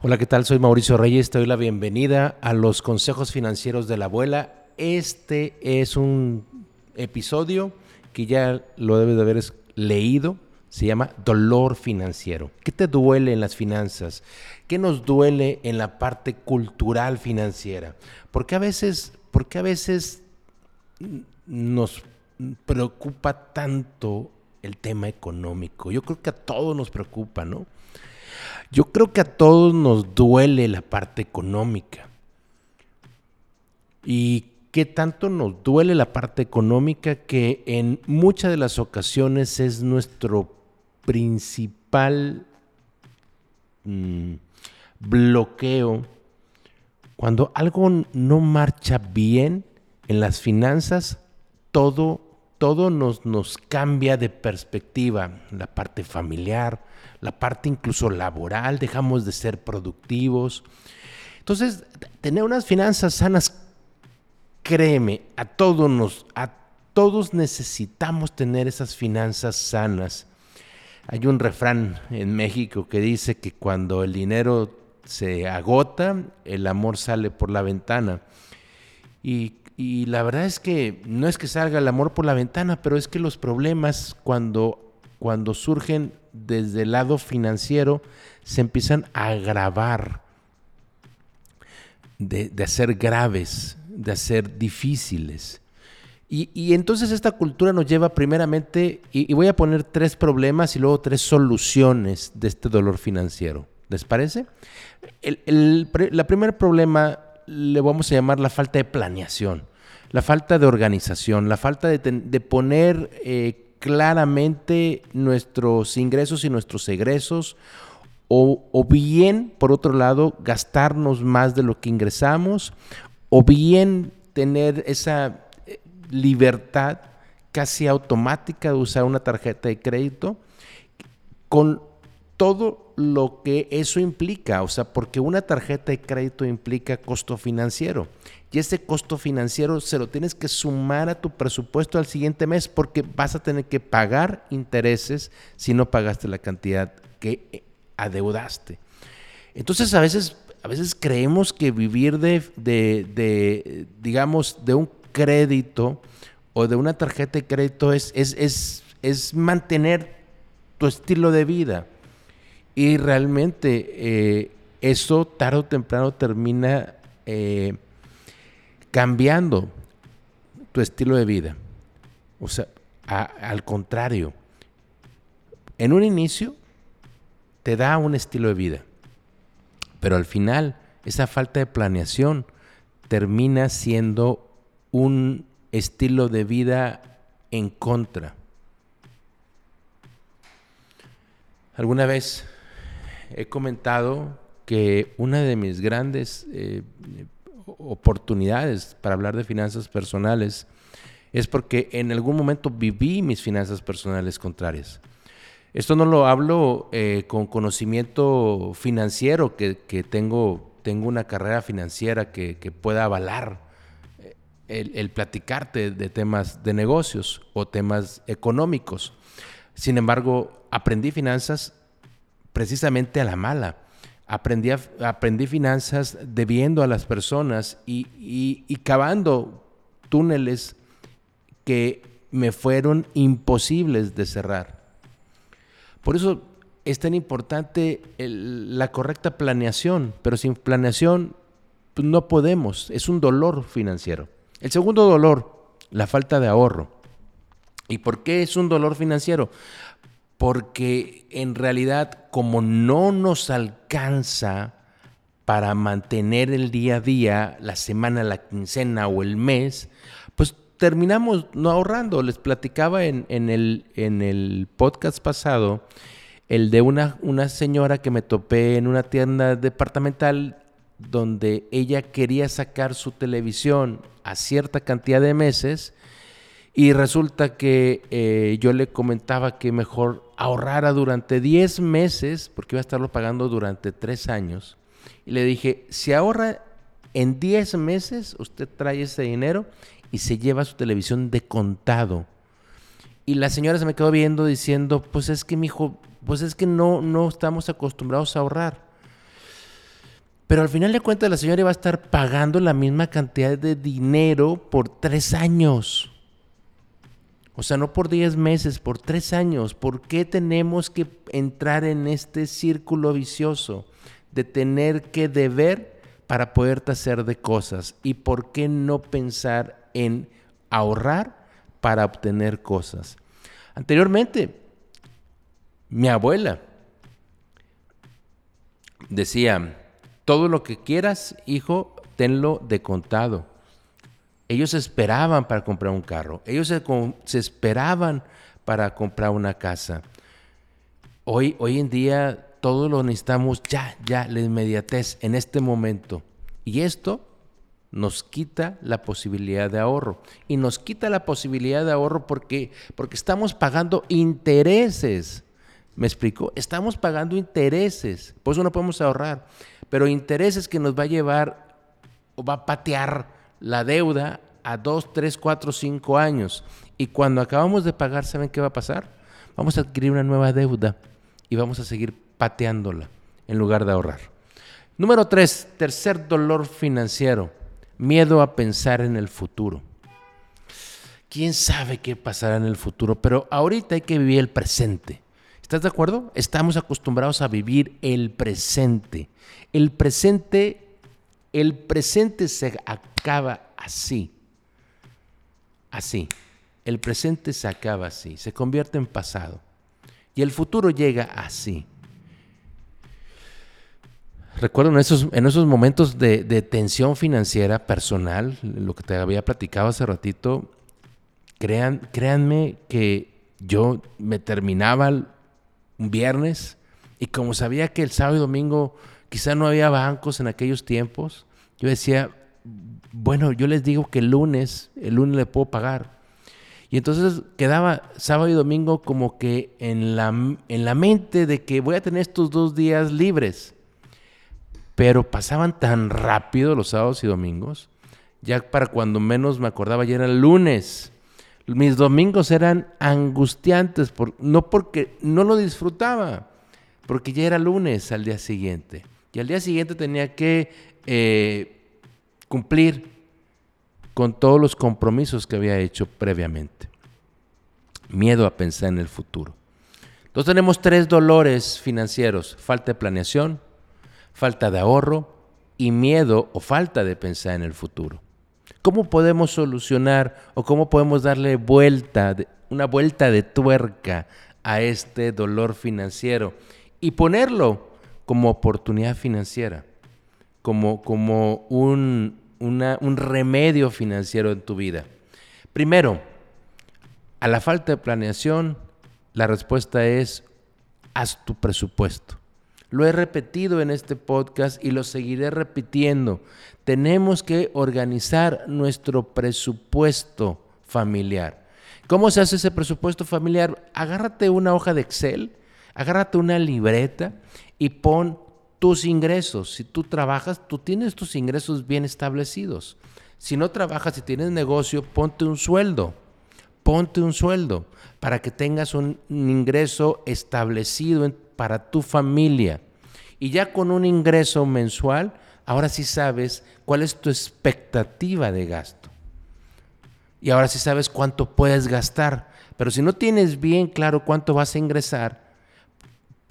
Hola, ¿qué tal? Soy Mauricio Reyes, te doy la bienvenida a los consejos financieros de la abuela. Este es un episodio que ya lo debes de haber leído, se llama Dolor Financiero. ¿Qué te duele en las finanzas? ¿Qué nos duele en la parte cultural financiera? Porque a veces, porque a veces nos preocupa tanto el tema económico. Yo creo que a todos nos preocupa, ¿no? Yo creo que a todos nos duele la parte económica. Y qué tanto nos duele la parte económica que en muchas de las ocasiones es nuestro principal mm, bloqueo. Cuando algo no marcha bien en las finanzas, todo, todo nos, nos cambia de perspectiva. La parte familiar, la parte incluso laboral, dejamos de ser productivos. Entonces, tener unas finanzas sanas, créeme, a todos nos, a todos necesitamos tener esas finanzas sanas. Hay un refrán en México que dice que cuando el dinero se agota, el amor sale por la ventana. Y, y, la verdad es que no es que salga el amor por la ventana, pero es que los problemas cuando, cuando surgen desde el lado financiero se empiezan a agravar, de, de ser graves, de ser difíciles. Y, y, entonces esta cultura nos lleva primeramente, y, y voy a poner tres problemas y luego tres soluciones de este dolor financiero. ¿Les parece? El, el, la primer problema le vamos a llamar la falta de planeación, la falta de organización, la falta de, poner eh, claramente nuestros ingresos y nuestros egresos, o, o, bien, por otro lado, gastarnos más de lo que ingresamos, o bien tener esa eh, libertad casi automática de usar una tarjeta de crédito con todo lo que eso implica, o sea, porque una tarjeta de crédito implica costo financiero y ese costo financiero se lo tienes que sumar a tu presupuesto al siguiente mes porque vas a tener que pagar intereses si no pagaste la cantidad que adeudaste. Entonces a veces, a veces creemos que vivir de, de, de digamos, de un crédito o de una tarjeta de crédito es, es, es, es mantener tu estilo de vida. Y realmente eh, eso tarde o temprano termina eh, cambiando tu estilo de vida. O sea, al contrario, en un inicio te da un estilo de vida, pero al final esa falta de planeación termina siendo un estilo de vida en contra. Alguna vez he comentado que una de mis grandes eh, oportunidades para hablar de finanzas personales es porque en algún momento viví mis finanzas personales contrarias. Esto no lo hablo eh, con conocimiento financiero, que, que, tengo, tengo una carrera financiera que, que pueda avalar eh, el, el, platicarte de temas de negocios o temas económicos. Sin embargo, aprendí finanzas precisamente a la mala. Aprendí, aprendí finanzas debiendo a las personas y, cavando túneles que me fueron imposibles de cerrar. Por eso es tan importante la correcta planeación, pero sin planeación pues no podemos, es un dolor financiero. El segundo dolor, la falta de ahorro. ¿Y por qué es un dolor financiero? Porque en realidad como no nos alcanza para mantener el día a día, la semana, la quincena o el mes, pues terminamos no ahorrando. Les platicaba en, el, en el podcast pasado el de una, una señora que me topé en una tienda departamental donde ella quería sacar su televisión a cierta cantidad de meses y resulta que eh, yo le comentaba que mejor ahorrara durante 10 meses, porque iba a estarlo pagando durante 3 años. Y le dije, si ahorra en 10 meses, usted trae ese dinero y se lleva su televisión de contado. Y la señora se me quedó viendo diciendo, pues es que mi hijo, Pues es que no, no estamos acostumbrados a ahorrar. Pero al final de cuentas la señora iba a estar pagando la misma cantidad de dinero por tres años. O sea, no por diez meses, por tres años. ¿Por qué tenemos que entrar en este círculo vicioso de tener que deber para poder hacer de cosas? ¿Y por qué no pensar en ahorrar para obtener cosas? Anteriormente, mi abuela decía, todo lo que quieras, hijo, tenlo de contado. Ellos esperaban para comprar un carro, ellos se, esperaban para comprar una casa. Hoy, hoy en día todo lo necesitamos ya, ya, la inmediatez, en este momento. Y esto nos quita la posibilidad de ahorro. Y nos quita la posibilidad de ahorro porque, porque estamos pagando intereses. ¿Me explico? Estamos pagando intereses. Por eso no podemos ahorrar pero intereses que nos va a llevar o va a patear la deuda a dos, tres, cuatro, cinco años. Y cuando acabamos de pagar, ¿saben qué va a pasar? Vamos a adquirir una nueva deuda y vamos a seguir pateándola en lugar de ahorrar. Número tres, tercer dolor financiero, miedo a pensar en el futuro. ¿Quién sabe qué pasará en el futuro? Pero ahorita hay que vivir el presente. ¿Estás de acuerdo? Estamos acostumbrados a vivir el presente. El presente, el presente se acaba así. Así. El presente se acaba así, se convierte en pasado. Y el futuro llega así. Recuerdo en esos, en esos momentos de, tensión financiera personal, lo que te había platicado hace ratito, crean, créanme que yo me terminaba un viernes y como sabía que el sábado y domingo quizá no había bancos en aquellos tiempos. Yo decía, bueno, yo les digo que el lunes, el lunes le puedo pagar. Y entonces quedaba sábado y domingo como que en la, en la mente de que voy a tener estos dos días libres. Pero pasaban tan rápido los sábados y domingos, ya para cuando menos me acordaba ya era el lunes. Mis domingos eran angustiantes, por, no porque no lo disfrutaba, porque ya era lunes al día siguiente. Y al día siguiente tenía que eh, cumplir con todos los compromisos que había hecho previamente. Miedo a pensar en el futuro. Entonces tenemos tres dolores financieros, falta de planeación, falta de ahorro y miedo o falta de pensar en el futuro. ¿Cómo podemos solucionar o cómo podemos darle vuelta, una vuelta de tuerca a este dolor financiero y ponerlo como oportunidad financiera, como, como un, un remedio financiero en tu vida. Primero, a la falta de planeación, la respuesta es haz tu presupuesto. Lo he repetido en este podcast y lo seguiré repitiendo. Tenemos que organizar nuestro presupuesto familiar. ¿Cómo se hace ese presupuesto familiar? Agárrate una hoja de Excel, agárrate una libreta y pon tus ingresos. Si tú trabajas, tú tienes tus ingresos bien establecidos. Si no trabajas y tienes negocio, ponte un sueldo. Ponte un sueldo para que tengas un ingreso establecido para tu familia. Y ya con un ingreso mensual, ahora sí sabes cuál es tu expectativa de gasto. Y ahora sí sabes cuánto puedes gastar. Pero si no tienes bien claro cuánto vas a ingresar,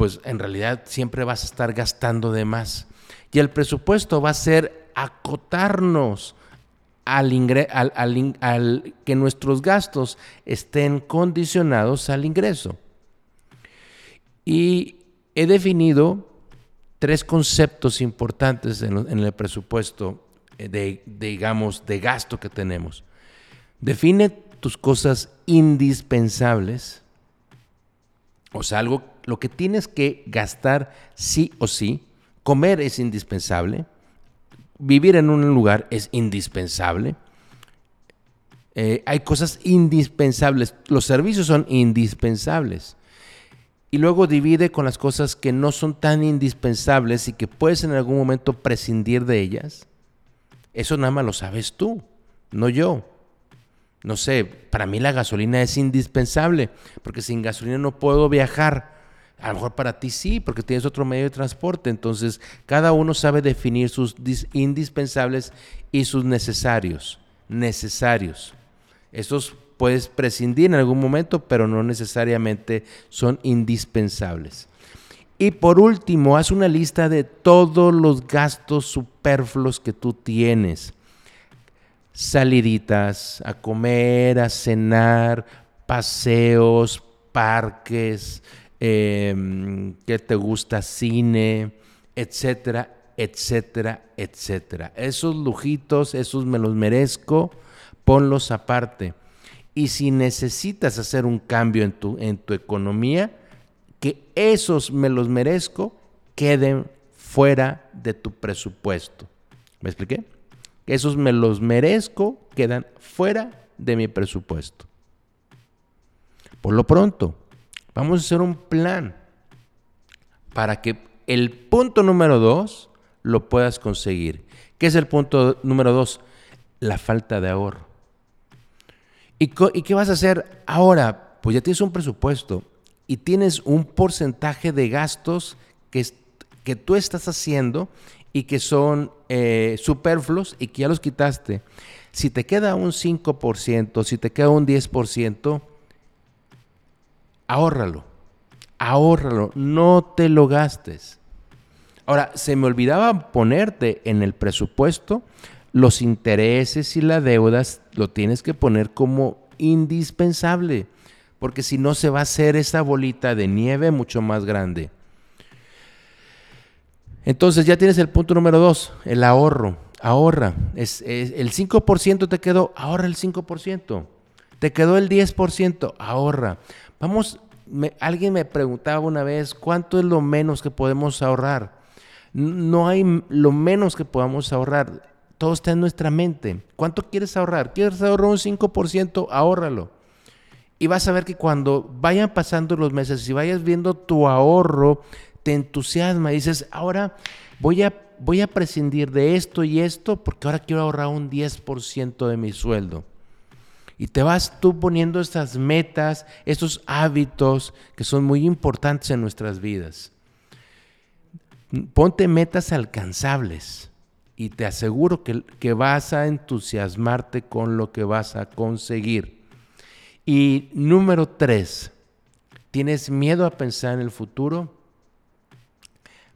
pues en realidad siempre vas a estar gastando de más. Y el presupuesto va a ser acotarnos al, al, que nuestros gastos estén condicionados al ingreso. Y he definido tres conceptos importantes en, el presupuesto eh, de, digamos, de gasto que tenemos. Define tus cosas indispensables, o sea, algo lo que tienes que gastar sí o sí. Comer es indispensable. Vivir en un lugar es indispensable. Eh, hay cosas indispensables. Los servicios son indispensables. Y luego divide con las cosas que no son tan indispensables y que puedes en algún momento prescindir de ellas. Eso nada más lo sabes tú, no yo. No sé, para mí la gasolina es indispensable, porque sin gasolina no puedo viajar A lo mejor para ti sí, porque tienes otro medio de transporte. Entonces, cada uno sabe definir sus indispensables y sus necesarios. Necesarios. Esos puedes prescindir en algún momento, pero no necesariamente son indispensables. Y por último, haz una lista de todos los gastos superfluos que tú tienes. Saliditas a comer, a cenar, paseos, parques, eh, que te gusta cine, etcétera, etcétera, etcétera. Esos lujitos, esos me los merezco, ponlos aparte. Y si necesitas hacer un cambio en tu, en tu economía, que esos me los merezco queden fuera de tu presupuesto. ¿Me expliqué? Esos me los merezco quedan fuera de mi presupuesto. Por lo pronto, vamos a hacer un plan para que el punto número dos lo puedas conseguir. ¿Qué es el punto número dos? La falta de ahorro. ¿Y, qué vas a hacer ahora? Pues ya tienes un presupuesto y tienes un porcentaje de gastos que, que tú estás haciendo y que son eh, superfluos y que ya los quitaste. Si te queda un 5%, si te queda un 10%, ahórralo, ahórralo, no te lo gastes. Ahora, se me olvidaba ponerte en el presupuesto los intereses y las deudas, lo tienes que poner como indispensable, porque si no se va a hacer esa bolita de nieve mucho más grande. Entonces ya tienes el punto número dos, el ahorro. Ahorra. Es, el 5% te quedó, ahorra el 5%. Te quedó el 10%, ahorra. Vamos, alguien me preguntaba una vez, ¿cuánto es lo menos que podemos ahorrar? No hay lo menos que podamos ahorrar. Todo está en nuestra mente. ¿Cuánto quieres ahorrar? ¿Quieres ahorrar un 5%? Ahórralo. Y vas a ver que cuando vayan pasando los meses y vayas viendo tu ahorro, te entusiasma. Y dices, ahora voy a, voy a prescindir de esto y esto porque ahora quiero ahorrar un 10% de mi sueldo. Y te vas tú poniendo estas metas, estos hábitos que son muy importantes en nuestras vidas. Ponte metas alcanzables y te aseguro que, que vas a entusiasmarte con lo que vas a conseguir. Y número tres, ¿tienes miedo a pensar en el futuro?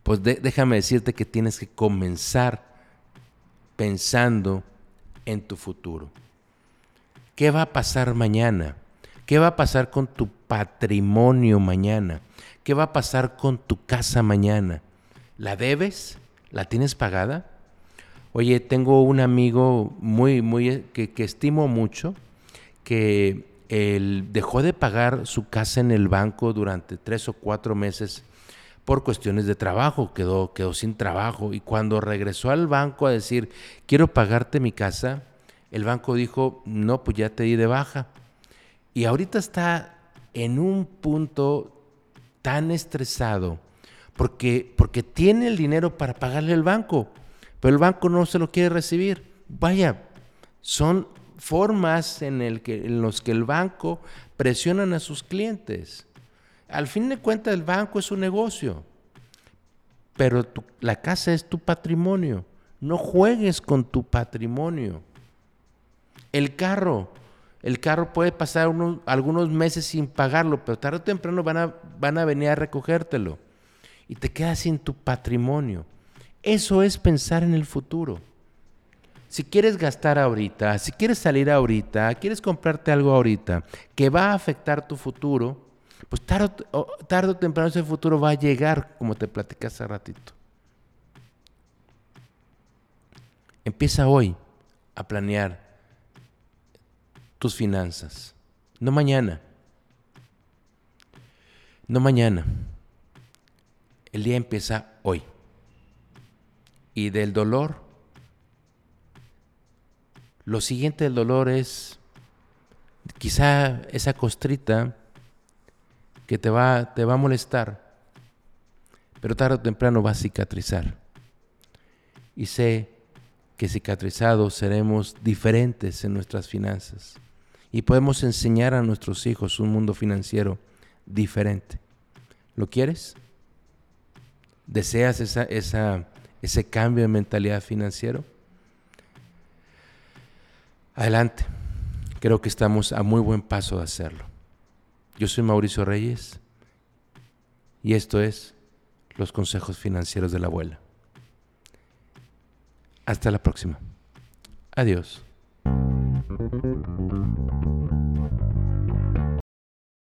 Pues déjame decirte que tienes que comenzar pensando en tu futuro. ¿Qué va a pasar mañana? ¿Qué va a pasar con tu patrimonio mañana? ¿Qué va a pasar con tu casa mañana? ¿La debes? ¿La tienes pagada? Oye, tengo un amigo muy, muy, que, estimo mucho, que él dejó de pagar su casa en el banco durante tres o cuatro meses por cuestiones de trabajo, quedó, quedó sin trabajo. Y cuando regresó al banco a decir, quiero pagarte mi casa, el banco dijo, no, pues ya te di de baja. Y ahorita está en un punto tan estresado porque, porque tiene el dinero para pagarle al banco, pero el banco no se lo quiere recibir. Vaya, son formas en, el que, los que el banco presionan a sus clientes. Al fin de cuentas, el banco es un negocio, pero la casa es tu patrimonio. No juegues con tu patrimonio. El carro, el carro puede pasar algunos meses sin pagarlo, pero tarde o temprano van a, van a venir a recogértelo y te quedas sin tu patrimonio. Eso es pensar en el futuro. Si quieres gastar ahorita, si quieres salir ahorita, quieres comprarte algo ahorita que va a afectar tu futuro, pues tarde, tarde o temprano ese futuro va a llegar, como te platicé hace ratito. Empieza hoy a planear tus finanzas. No mañana. No mañana. El día empieza hoy. Y del dolor, lo siguiente del dolor es quizá esa costrita que te va, te va a molestar, pero tarde o temprano va a cicatrizar. Y sé que cicatrizados seremos diferentes en nuestras finanzas y podemos enseñar a nuestros hijos un mundo financiero diferente. ¿Lo quieres? ¿Deseas esa, esa, ese cambio de mentalidad financiero? Adelante. Creo que estamos a muy buen paso de hacerlo. Yo soy Mauricio Reyes y esto es Los Consejos Financieros de la Abuela. Hasta la próxima. Adiós. Thank you.